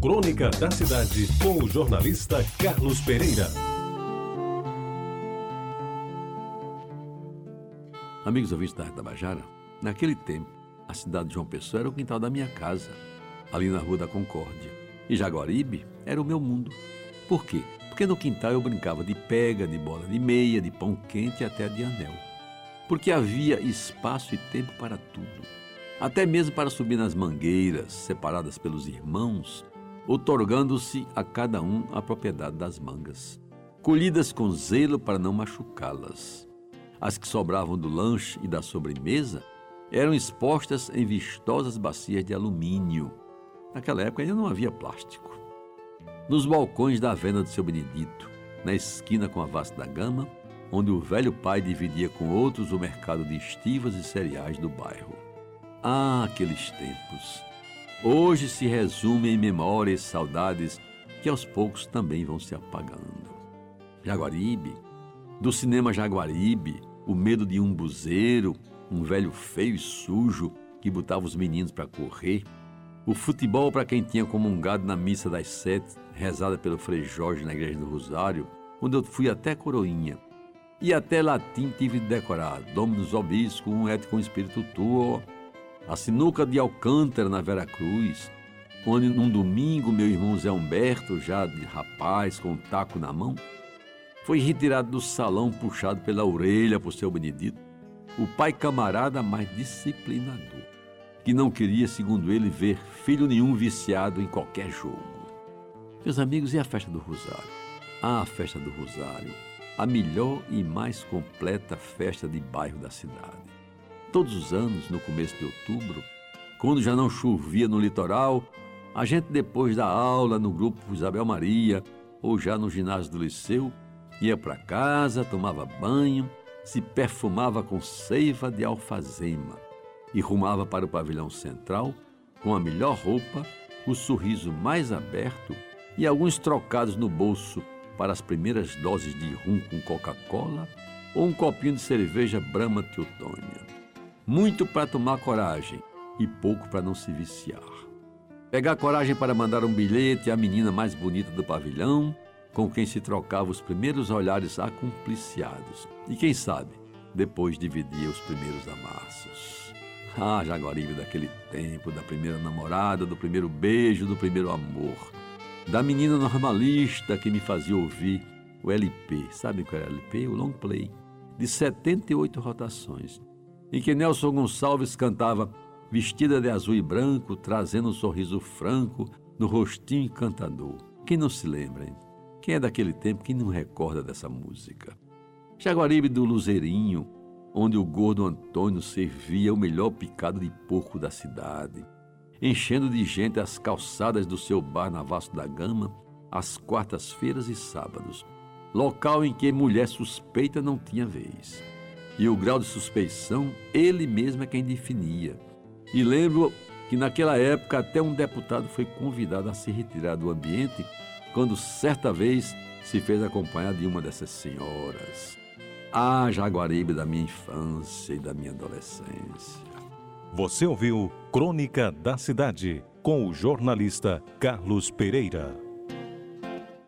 Crônica da Cidade, com o jornalista Carlos Pereira. Amigos ouvintes da Tabajara, naquele tempo, a cidade de João Pessoa era o quintal da minha casa, ali na Rua da Concórdia. E Jaguaribe era o meu mundo. Por quê? Porque no quintal eu brincava de pega, de bola de meia, de pão quente e até de anel. Porque havia espaço e tempo para tudo. Até mesmo para subir nas mangueiras, separadas pelos irmãos, otorgando-se a cada um a propriedade das mangas, colhidas com zelo para não machucá-las. As que sobravam do lanche e da sobremesa eram expostas em vistosas bacias de alumínio. Naquela época ainda não havia plástico. Nos balcões da venda do seu Benedito, na esquina com a Vasta da Gama, onde o velho pai dividia com outros o mercado de estivas e cereais do bairro. Ah, aqueles tempos! Hoje se resume em memórias e saudades que aos poucos também vão se apagando. Jaguaribe, do cinema Jaguaribe, o medo de um buzeiro, um velho feio e sujo que botava os meninos para correr, o futebol para quem tinha comungado na missa das sete, rezada pelo Frei Jorge na igreja do Rosário, onde eu fui até coroinha. E até latim tive de decorar, Dominus Obisco, um et com espírito tuo, a sinuca de Alcântara, na Vera Cruz, onde num domingo meu irmão Zé Humberto, já de rapaz, com um taco na mão, foi retirado do salão puxado pela orelha por seu Benedito, o pai camarada mais disciplinador, que não queria, segundo ele, ver filho nenhum viciado em qualquer jogo. Meus amigos, e a festa do Rosário? Ah, a festa do Rosário, a melhor e mais completa festa de bairro da cidade. Todos os anos, no começo de outubro, quando já não chovia no litoral, a gente, depois da aula no grupo Isabel Maria ou já no ginásio do liceu, ia para casa, tomava banho, se perfumava com seiva de alfazema e rumava para o pavilhão central com a melhor roupa, o sorriso mais aberto e alguns trocados no bolso para as primeiras doses de rum com Coca-Cola ou um copinho de cerveja Brahma Teutônia muito para tomar coragem e pouco para não se viciar. Pegar coragem para mandar um bilhete à menina mais bonita do pavilhão, com quem se trocava os primeiros olhares acumpliciados. E quem sabe, depois dividia os primeiros amassos. Ah, Jaguaribe daquele tempo, da primeira namorada, do primeiro beijo, do primeiro amor. Da menina normalista que me fazia ouvir o LP. Sabe qual era o LP? O long play. De 78 rotações em que Nelson Gonçalves cantava vestida de azul e branco, trazendo um sorriso franco no rostinho encantador. Quem não se lembra, hein? Quem é daquele tempo que não recorda dessa música? Jaguaribe do Luzeirinho, onde o gordo Antônio servia o melhor picado de porco da cidade, enchendo de gente as calçadas do seu bar na Vasco da Gama, às quartas-feiras e sábados, local em que mulher suspeita não tinha vez e o grau de suspeição ele mesmo é quem definia. E lembro que naquela época até um deputado foi convidado a se retirar do ambiente quando certa vez se fez acompanhar de uma dessas senhoras. Ah, Jaguaribe da minha infância e da minha adolescência. Você ouviu Crônica da Cidade com o jornalista Carlos Pereira.